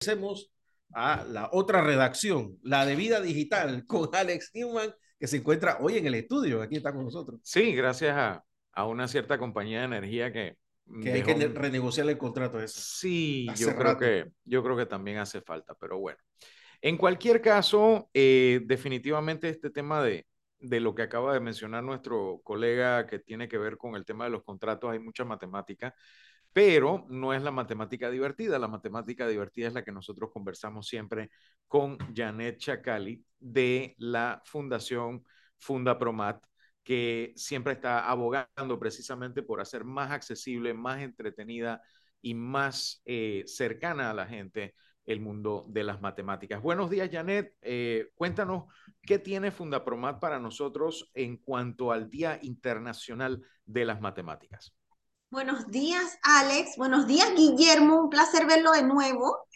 Hacemos a la otra redacción, la de Vida Digital, con Alex Newman, que se encuentra hoy en el estudio. Aquí está con nosotros. Sí, gracias a, a una cierta compañía de energía que... Que hay que renegociar el contrato. Eso. Sí, yo creo, que, yo creo que también hace falta, pero bueno. En cualquier caso, eh, definitivamente este tema de, de lo que acaba de mencionar nuestro colega que tiene que ver con el tema de los contratos, hay mucha matemática pero no es la matemática divertida. La matemática divertida es la que nosotros conversamos siempre con Janet Chacali de la Fundación Funda Promat, que siempre está abogando precisamente por hacer más accesible, más entretenida y más eh, cercana a la gente el mundo de las matemáticas. Buenos días, Janet. Eh, cuéntanos qué tiene Fundapromat para nosotros en cuanto al Día Internacional de las Matemáticas. Buenos días, Alex. Buenos días, Guillermo. Un placer verlo de nuevo.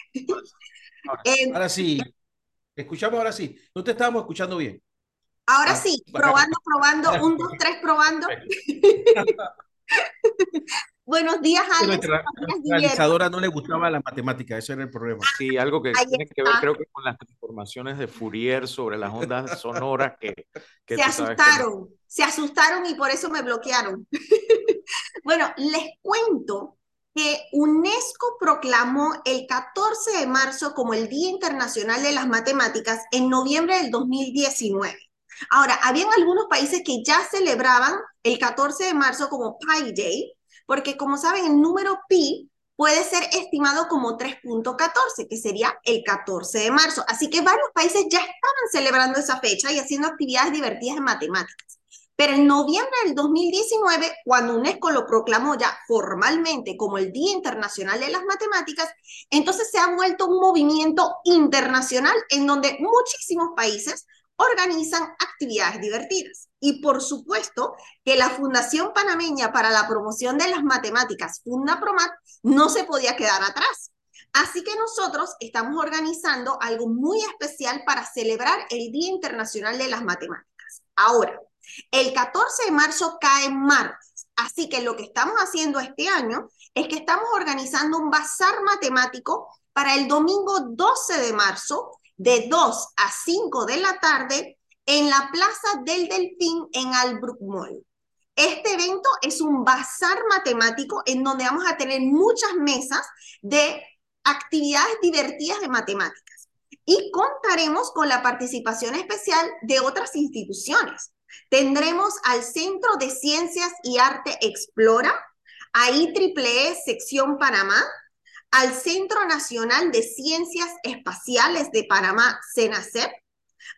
Ahora, sí. Escuchamos ahora sí. No te estábamos escuchando bien. Ahora ah, sí. Probando, probando. Un, dos, tres, probando. Buenos días, Alex. A la realizadora no le gustaba la matemática, ese era el problema. Sí, algo que tiene que ver, creo que con las transformaciones de Fourier sobre las ondas sonoras que... se asustaron, se asustaron y por eso me bloquearon. bueno, les cuento que UNESCO proclamó el 14 de marzo como el Día Internacional de las Matemáticas en noviembre del 2019. Ahora, habían algunos países que ya celebraban el 14 de marzo como Pi Day, porque como saben, el número pi puede ser estimado como 3.14, que sería el 14 de marzo. Así que varios países ya estaban celebrando esa fecha y haciendo actividades divertidas en matemáticas. Pero en noviembre del 2019, cuando UNESCO lo proclamó ya formalmente como el Día Internacional de las Matemáticas, entonces se ha vuelto un movimiento internacional en donde muchísimos países organizan actividades divertidas. Y por supuesto que la Fundación Panameña para la Promoción de las Matemáticas, FundaPromat, no se podía quedar atrás. Así que nosotros estamos organizando algo muy especial para celebrar el Día Internacional de las Matemáticas. Ahora, el 14 de marzo cae martes, así que lo que estamos haciendo este año es que estamos organizando un bazar matemático para el domingo 12 de marzo de 2 a 5 de la tarde en la Plaza del Delfín en Albrook Mall. Este evento es un bazar matemático en donde vamos a tener muchas mesas de actividades divertidas de matemáticas y contaremos con la participación especial de otras instituciones. Tendremos al Centro de Ciencias y Arte Explora, a IEEE Sección Panamá, al Centro Nacional de Ciencias Espaciales de Panamá, CENACEP,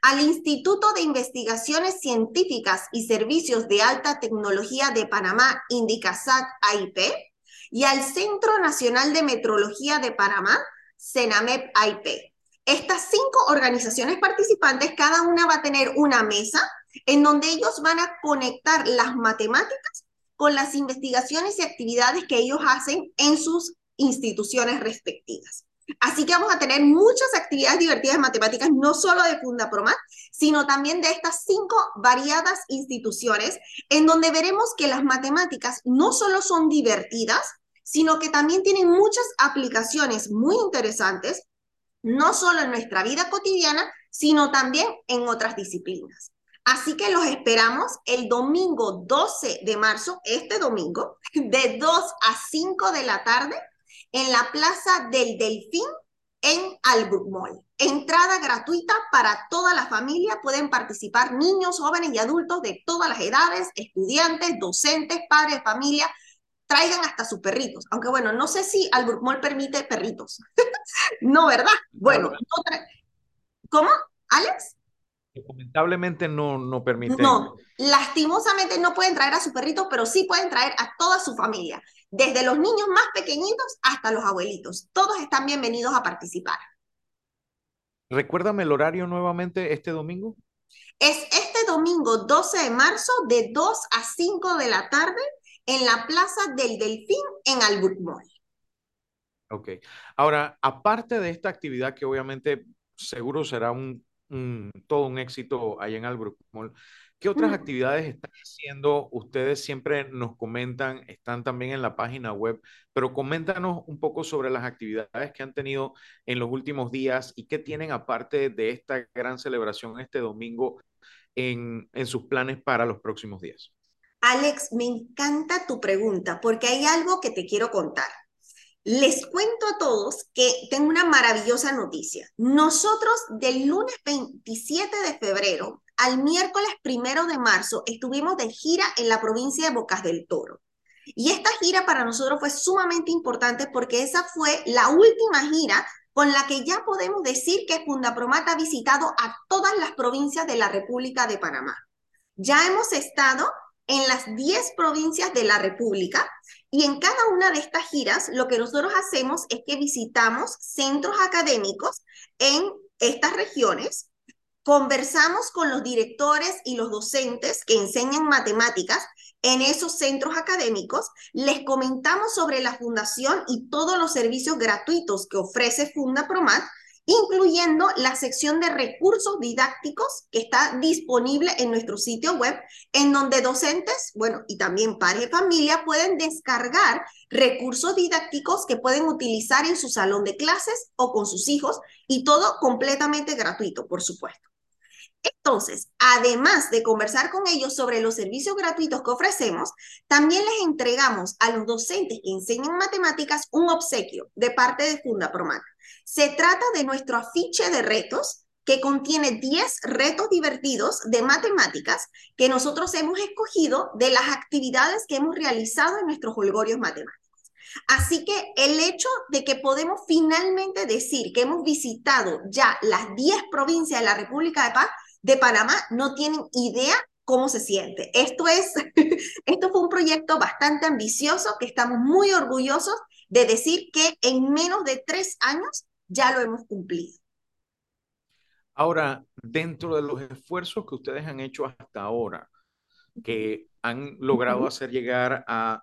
al Instituto de Investigaciones Científicas y Servicios de Alta Tecnología de Panamá, Indicasat AIP, y al Centro Nacional de Metrología de Panamá, CENAMEP AIP. Estas cinco organizaciones participantes, cada una va a tener una mesa en donde ellos van a conectar las matemáticas con las investigaciones y actividades que ellos hacen en sus instituciones respectivas. Así que vamos a tener muchas actividades divertidas de matemáticas, no solo de Fundapromat, sino también de estas cinco variadas instituciones, en donde veremos que las matemáticas no solo son divertidas, sino que también tienen muchas aplicaciones muy interesantes, no solo en nuestra vida cotidiana, sino también en otras disciplinas. Así que los esperamos el domingo 12 de marzo, este domingo, de 2 a 5 de la tarde en la Plaza del Delfín en Albrook Mall. Entrada gratuita para toda la familia. Pueden participar niños, jóvenes y adultos de todas las edades, estudiantes, docentes, padres familia. Traigan hasta sus perritos. Aunque bueno, no sé si Albrook Mall permite perritos. no, ¿verdad? Bueno, ¿cómo? ¿Alex? Lamentablemente no, no permite. No, lastimosamente no pueden traer a sus perritos, pero sí pueden traer a toda su familia desde los niños más pequeñitos hasta los abuelitos. Todos están bienvenidos a participar. Recuérdame el horario nuevamente este domingo. Es este domingo 12 de marzo de 2 a 5 de la tarde en la Plaza del Delfín en Albrook Mall. Ok. Ahora, aparte de esta actividad que obviamente seguro será un todo un éxito ahí en Albrook Mall. ¿Qué otras actividades están haciendo? Ustedes siempre nos comentan, están también en la página web, pero coméntanos un poco sobre las actividades que han tenido en los últimos días y qué tienen aparte de esta gran celebración este domingo en, en sus planes para los próximos días. Alex, me encanta tu pregunta porque hay algo que te quiero contar. Les cuento a todos que tengo una maravillosa noticia. Nosotros del lunes 27 de febrero al miércoles primero de marzo estuvimos de gira en la provincia de Bocas del Toro. Y esta gira para nosotros fue sumamente importante porque esa fue la última gira con la que ya podemos decir que Fundapromat ha visitado a todas las provincias de la República de Panamá. Ya hemos estado en las 10 provincias de la República y en cada una de estas giras lo que nosotros hacemos es que visitamos centros académicos en estas regiones, conversamos con los directores y los docentes que enseñan matemáticas en esos centros académicos, les comentamos sobre la fundación y todos los servicios gratuitos que ofrece Funda Promat incluyendo la sección de recursos didácticos que está disponible en nuestro sitio web, en donde docentes, bueno, y también padres de familia pueden descargar recursos didácticos que pueden utilizar en su salón de clases o con sus hijos, y todo completamente gratuito, por supuesto. Entonces, además de conversar con ellos sobre los servicios gratuitos que ofrecemos, también les entregamos a los docentes que enseñan matemáticas un obsequio de parte de Funda Promat. Se trata de nuestro afiche de retos que contiene 10 retos divertidos de matemáticas que nosotros hemos escogido de las actividades que hemos realizado en nuestros holgorios matemáticos. Así que el hecho de que podemos finalmente decir que hemos visitado ya las 10 provincias de la República de, de Panamá no tienen idea cómo se siente. Esto es, esto fue un proyecto bastante ambicioso que estamos muy orgullosos de decir que en menos de tres años ya lo hemos cumplido. Ahora, dentro de los esfuerzos que ustedes han hecho hasta ahora, que han logrado hacer llegar a,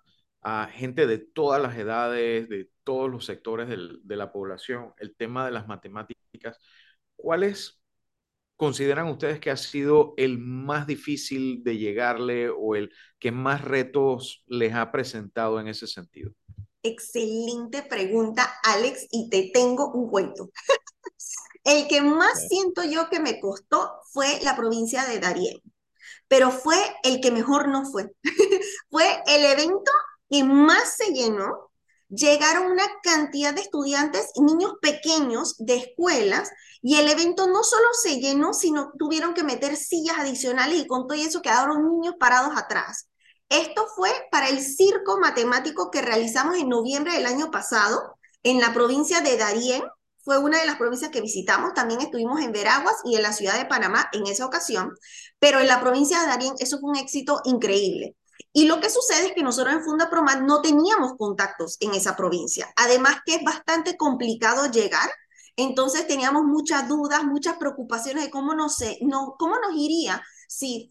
gente de todas las edades, de todos los sectores de la población, el tema de las matemáticas, ¿cuáles consideran ustedes que ha sido el más difícil de llegarle o el que más retos les ha presentado en ese sentido? Excelente pregunta, Alex, y te tengo un cuento. el que más siento yo que me costó fue la provincia de Darién, pero fue el que mejor no fue. fue el evento que más se llenó. Llegaron una cantidad de estudiantes y niños pequeños de escuelas y el evento no solo se llenó, sino tuvieron que meter sillas adicionales y con todo eso quedaron niños parados atrás. Esto fue para el circo matemático que realizamos en noviembre del año pasado en la provincia de Darién. Fue una de las provincias que visitamos. También estuvimos en Veraguas y en la ciudad de Panamá en esa ocasión. Pero en la provincia de Darién eso fue un éxito increíble. Y lo que sucede es que nosotros en Funda Promat no teníamos contactos en esa provincia. Además que es bastante complicado llegar. Entonces teníamos muchas dudas, muchas preocupaciones de cómo, no sé, no, cómo nos iría si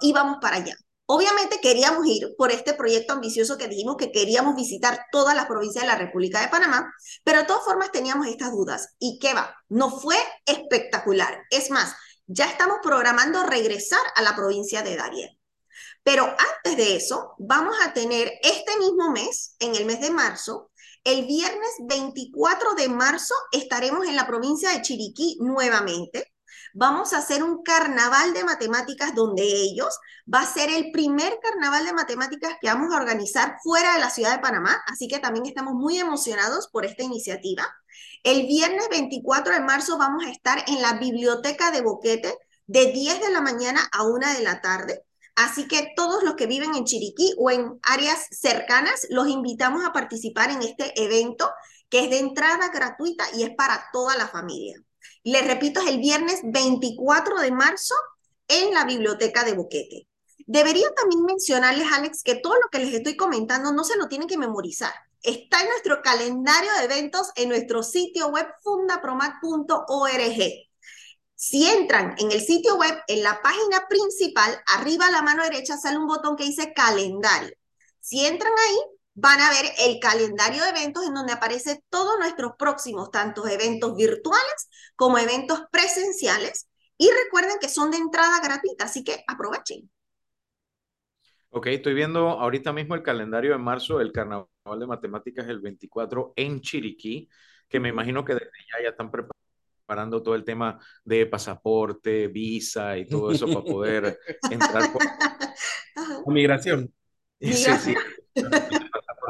íbamos para allá. Obviamente queríamos ir por este proyecto ambicioso que dijimos que queríamos visitar todas las provincias de la República de Panamá, pero de todas formas teníamos estas dudas. ¿Y qué va? No fue espectacular. Es más, ya estamos programando regresar a la provincia de Darién. Pero antes de eso, vamos a tener este mismo mes, en el mes de marzo, el viernes 24 de marzo estaremos en la provincia de Chiriquí nuevamente vamos a hacer un carnaval de matemáticas donde ellos va a ser el primer carnaval de matemáticas que vamos a organizar fuera de la ciudad de Panamá, así que también estamos muy emocionados por esta iniciativa. El viernes 24 de marzo vamos a estar en la biblioteca de Boquete de 10 de la mañana a 1 de la tarde. Así que todos los que viven en Chiriquí o en áreas cercanas, los invitamos a participar en este evento que es de entrada gratuita y es para toda la familia. Les repito, es el viernes 24 de marzo en la biblioteca de Boquete. Debería también mencionarles, Alex, que todo lo que les estoy comentando no se lo tienen que memorizar. Está en nuestro calendario de eventos en nuestro sitio web fundapromat.org. Si entran en el sitio web, en la página principal, arriba a la mano derecha sale un botón que dice calendario. Si entran ahí, van a ver el calendario de eventos en donde aparece todos nuestros próximos, tantos eventos virtuales como eventos presenciales. Y recuerden que son de entrada gratuita, así que aprovechen. Ok, estoy viendo ahorita mismo el calendario de marzo, el Carnaval de Matemáticas el 24 en Chiriquí, que me imagino que desde ya ya están preparando todo el tema de pasaporte, visa y todo eso para poder entrar por... Migración. Sí, sí,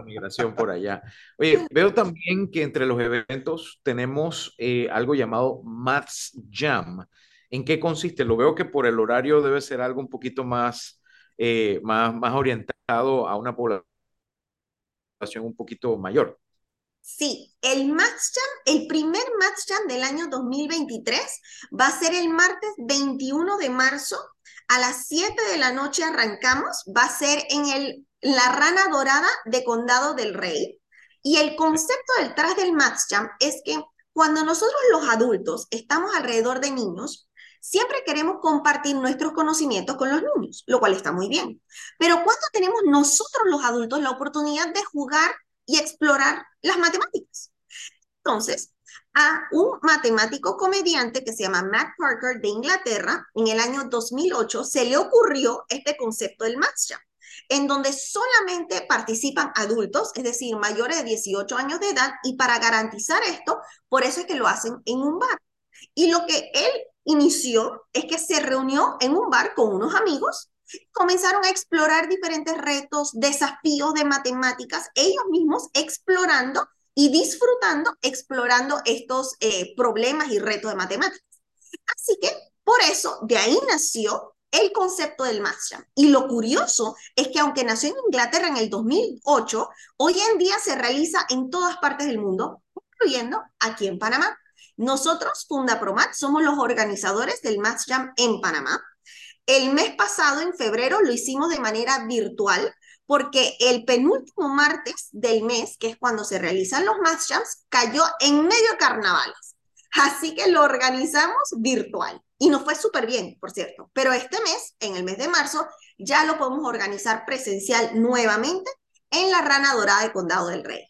migración por allá. Oye, veo también que entre los eventos tenemos eh, algo llamado Maths Jam. ¿En qué consiste? Lo veo que por el horario debe ser algo un poquito más, eh, más, más orientado a una población un poquito mayor. Sí, el Maths Jam, el primer Maths Jam del año 2023 va a ser el martes 21 de marzo a las 7 de la noche arrancamos, va a ser en el, la Rana Dorada de Condado del Rey. Y el concepto detrás del Maths Jam es que cuando nosotros los adultos estamos alrededor de niños, siempre queremos compartir nuestros conocimientos con los niños, lo cual está muy bien. Pero cuando tenemos nosotros los adultos la oportunidad de jugar y explorar las matemáticas? Entonces, a un matemático comediante que se llama Matt Parker de Inglaterra, en el año 2008 se le ocurrió este concepto del Maths Jam, en donde solamente participan adultos, es decir, mayores de 18 años de edad, y para garantizar esto, por eso es que lo hacen en un bar. Y lo que él inició es que se reunió en un bar con unos amigos, comenzaron a explorar diferentes retos, desafíos de matemáticas, ellos mismos explorando y disfrutando, explorando estos eh, problemas y retos de matemáticas. Así que por eso de ahí nació el concepto del Maths Y lo curioso es que aunque nació en Inglaterra en el 2008, hoy en día se realiza en todas partes del mundo, incluyendo aquí en Panamá. Nosotros, Fundapromat, somos los organizadores del Maths Jam en Panamá. El mes pasado, en febrero, lo hicimos de manera virtual porque el penúltimo martes del mes, que es cuando se realizan los Math Jams, cayó en medio carnavales. Así que lo organizamos virtual y nos fue súper bien, por cierto. Pero este mes, en el mes de marzo, ya lo podemos organizar presencial nuevamente en la Rana Dorada de Condado del Rey.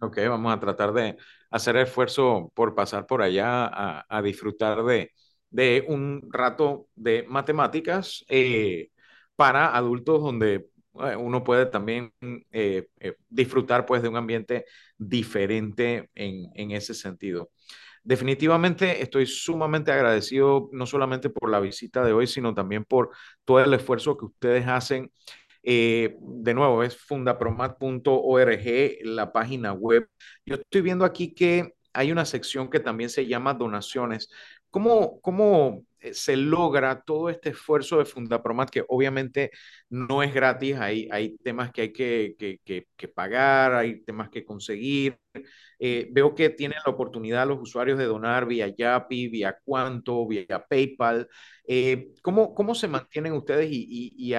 Ok, vamos a tratar de hacer esfuerzo por pasar por allá a, disfrutar de, de, un rato de matemáticas. Eh, para adultos donde eh, uno puede también eh, disfrutar pues de un ambiente diferente en, en, ese sentido. Definitivamente estoy sumamente agradecido no solamente por la visita de hoy, sino también por todo el esfuerzo que ustedes hacen. de nuevo, es fundapromat.org, la página web. Yo estoy viendo aquí que hay una sección que también se llama donaciones. ¿Cómo, cómo eh, se logra todo este esfuerzo de Fundapromat, que obviamente no es gratis, hay, hay temas que hay que, que, pagar, hay temas que conseguir. Eh, veo que tienen la oportunidad los usuarios de donar vía Yapi, vía Cuanto, vía PayPal. Eh, ¿cómo, ¿Cómo se mantienen ustedes y, y,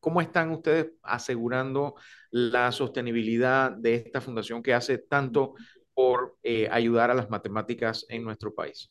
cómo están ustedes asegurando la sostenibilidad de esta fundación que hace tanto por ayudar a las matemáticas en nuestro país?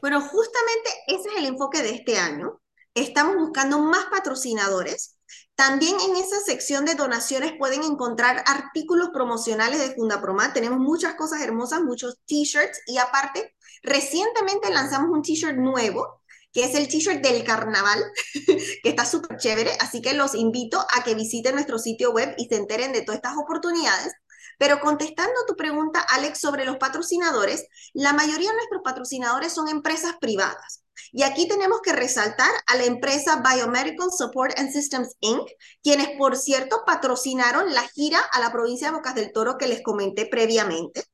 Bueno, justamente ese es el enfoque de este año. Estamos buscando más patrocinadores. También en esa sección de donaciones pueden encontrar artículos promocionales de Fundapromat. Tenemos muchas cosas hermosas, muchos t-shirts y aparte, recientemente lanzamos un t-shirt nuevo que es el t-shirt del carnaval, que está súper chévere, así que los invito a que visiten nuestro sitio web y se enteren de todas estas oportunidades. Pero contestando tu pregunta, Alex, sobre los patrocinadores, la mayoría de nuestros patrocinadores son empresas privadas. Y aquí tenemos que resaltar a la empresa Biomedical Support and Systems Inc., quienes, por cierto, patrocinaron la gira a la provincia de Bocas del Toro que les comenté previamente.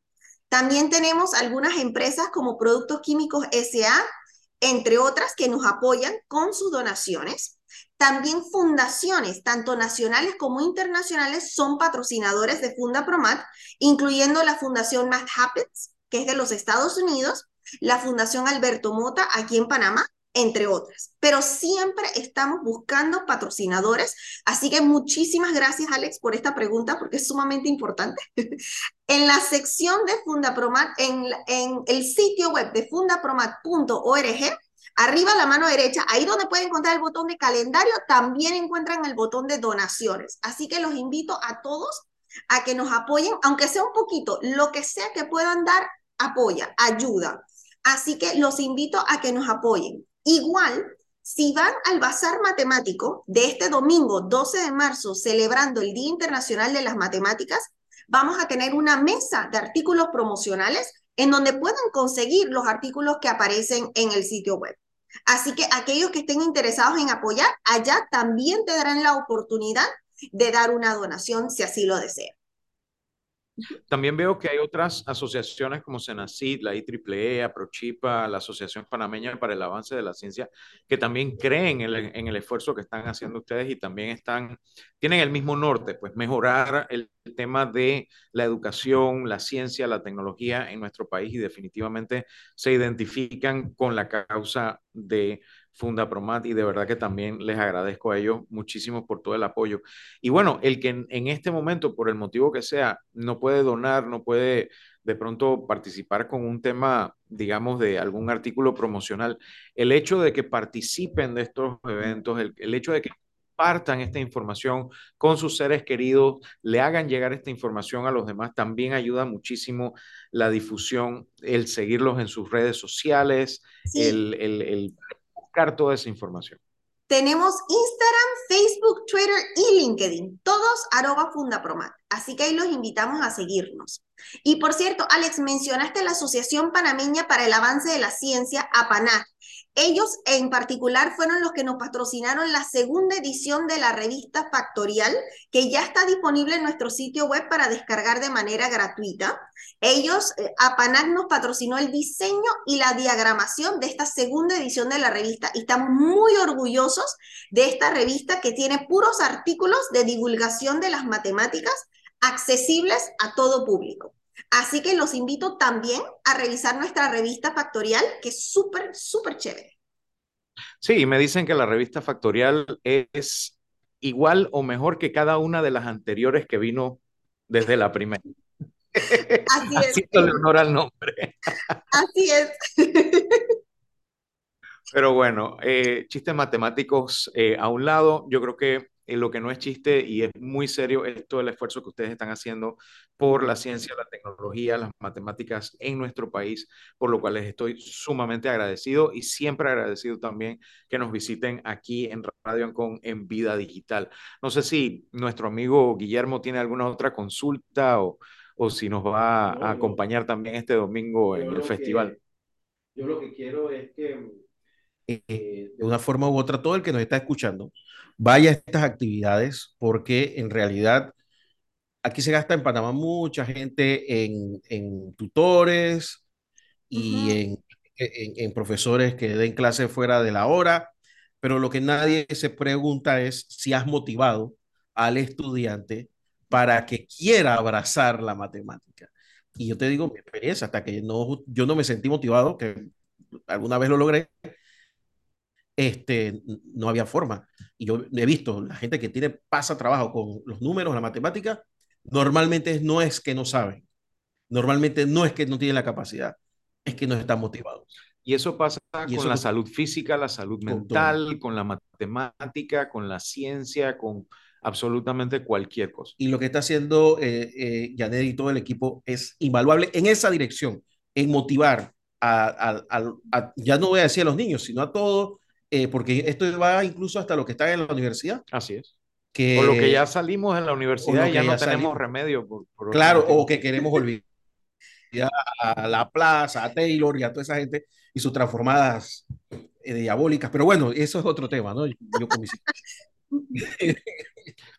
También tenemos algunas empresas como Productos Químicos SA, entre otras, que nos apoyan con sus donaciones. También fundaciones, tanto nacionales como internacionales, son patrocinadores de Funda Promat, incluyendo la Fundación Math Happens, que es de los Estados Unidos, la Fundación Alberto Mota, aquí en Panamá, entre otras. Pero siempre estamos buscando patrocinadores, así que muchísimas gracias, Alex, por esta pregunta, porque es sumamente importante. en la sección de Fundapromat, en, en el sitio web de fundapromat.org, Arriba la mano derecha, ahí donde pueden encontrar el botón de calendario, también encuentran el botón de donaciones. Así que los invito a todos a que nos apoyen, aunque sea un poquito, lo que sea que puedan dar, apoya, ayuda. Así que los invito a que nos apoyen. Igual, si van al Bazar Matemático de este domingo 12 de marzo, celebrando el Día Internacional de las Matemáticas, vamos a tener una mesa de artículos promocionales en donde puedan conseguir los artículos que aparecen en el sitio web. Así que aquellos que estén interesados en apoyar, allá también te darán la oportunidad de dar una donación si así lo desean. También veo que hay otras asociaciones como Senacid, la IEEE, Aprochipa, la Asociación Panameña para el Avance de la Ciencia, que también creen en el, en el, esfuerzo que están haciendo ustedes y también están, tienen el mismo norte, pues mejorar el tema de la educación, la ciencia, la tecnología en nuestro país y definitivamente se identifican con la causa de Funda Promat y de verdad que también les agradezco a ellos muchísimo por todo el apoyo. Y bueno, el que en, este momento, por el motivo que sea, no puede donar, no puede de pronto participar con un tema, digamos, de algún artículo promocional, el hecho de que participen de estos eventos, el, el hecho de que partan esta información con sus seres queridos, le hagan llegar esta información a los demás, también ayuda muchísimo la difusión, el seguirlos en sus redes sociales, el, el, el toda esa información? Tenemos Instagram, Facebook, Twitter y LinkedIn, todos arroba fundapromat. Así que ahí los invitamos a seguirnos. Y por cierto, Alex, mencionaste la Asociación Panameña para el Avance de la Ciencia, APANAC. Ellos en particular fueron los que nos patrocinaron la segunda edición de la revista Factorial, que ya está disponible en nuestro sitio web para descargar de manera gratuita. Ellos, eh, APANAC nos patrocinó el diseño y la diagramación de esta segunda edición de la revista y estamos muy orgullosos de esta revista que tiene puros artículos de divulgación de las matemáticas accesibles a todo público. Así que los invito también a revisar nuestra revista Factorial, que es súper, súper chévere. Sí, me dicen que la revista Factorial es igual o mejor que cada una de las anteriores que vino desde la primera. Así es. honor al nombre. Así es. Pero bueno, eh, chistes matemáticos eh, a un lado, yo creo que lo que no es chiste y es muy serio es todo el esfuerzo que ustedes están haciendo por la ciencia, la tecnología, las matemáticas en nuestro país, por lo cual les estoy sumamente agradecido y siempre agradecido también que nos visiten aquí en Radio Ancon en Vida Digital. No sé si nuestro amigo Guillermo tiene alguna otra consulta o, o si nos va a acompañar también este domingo en el festival. yo lo que quiero es que eh, de una forma u otra, todo el que nos está escuchando, vaya a estas actividades porque en realidad aquí se gasta en Panamá mucha gente en, en tutores y en, en, profesores que den clases fuera de la hora, pero lo que nadie se pregunta es si has motivado al estudiante para que quiera abrazar la matemática. Y yo te digo mi experiencia, hasta que no, yo no me sentí motivado, que alguna vez lo logré, este, no había forma. Y yo he visto la gente que tiene pasa trabajo con los números, la matemática, normalmente no es que no saben, normalmente no es que no tienen la capacidad, es que no están motivados. Y eso pasa con la salud física, la salud mental, con la matemática, con la ciencia, con absolutamente cualquier cosa. Y lo que está haciendo eh, eh y todo el equipo es invaluable en esa dirección, en motivar a, a, ya no voy a decir a los niños, sino a todos eh, porque esto va incluso hasta lo que está en la universidad. Así es. Que, o lo que ya salimos en la universidad y ya, no tenemos remedio. Por, claro, o que queremos olvidar a la plaza, a Taylor y a toda esa gente y sus transformadas eh, diabólicas. Pero bueno, eso es otro tema, ¿no? Yo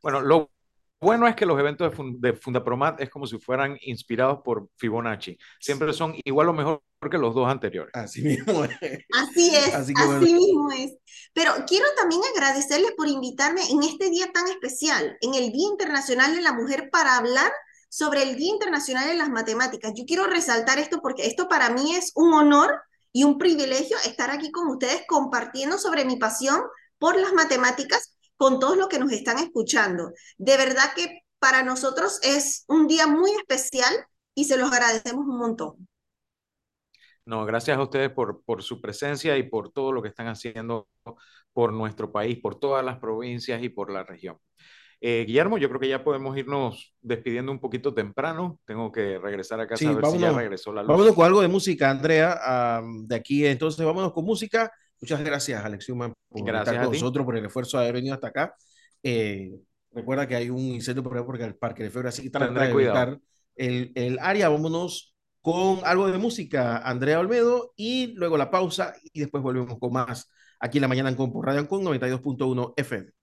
bueno, lo bueno es que los eventos de, Fundapromat es como si fueran inspirados por Fibonacci. Siempre son igual o mejor que los dos anteriores. Así mismo es. Así es, así, mismo es. Pero quiero también agradecerles por invitarme en este día tan especial, en el Día Internacional de la Mujer, para hablar sobre el Día Internacional de las Matemáticas. Yo quiero resaltar esto porque esto para mí es un honor y un privilegio estar aquí con ustedes compartiendo sobre mi pasión por las matemáticas con todos los que nos están escuchando. De verdad que para nosotros es un día muy especial y se los agradecemos un montón. No, gracias a ustedes por, por su presencia y por todo lo que están haciendo por nuestro país, por todas las provincias y por la región. Eh, Guillermo, yo creo que ya podemos irnos despidiendo un poquito temprano. Tengo que regresar a casa Sí, a ver vámonos, si ya regresó la luz. vámonos con algo de música, Andrea, de aquí. Entonces, vámonos con música. Muchas gracias, Alex Human, por Gracias estar con nosotros, por el esfuerzo de haber venido hasta acá. Eh, recuerda que hay un incendio por porque el Parque de Febrero, así que trata de evitar el, el área. Vámonos con algo de música, Andrea Olmedo, y luego la pausa, y después volvemos con más aquí en la mañana en Compo Radio con 92.1 FM.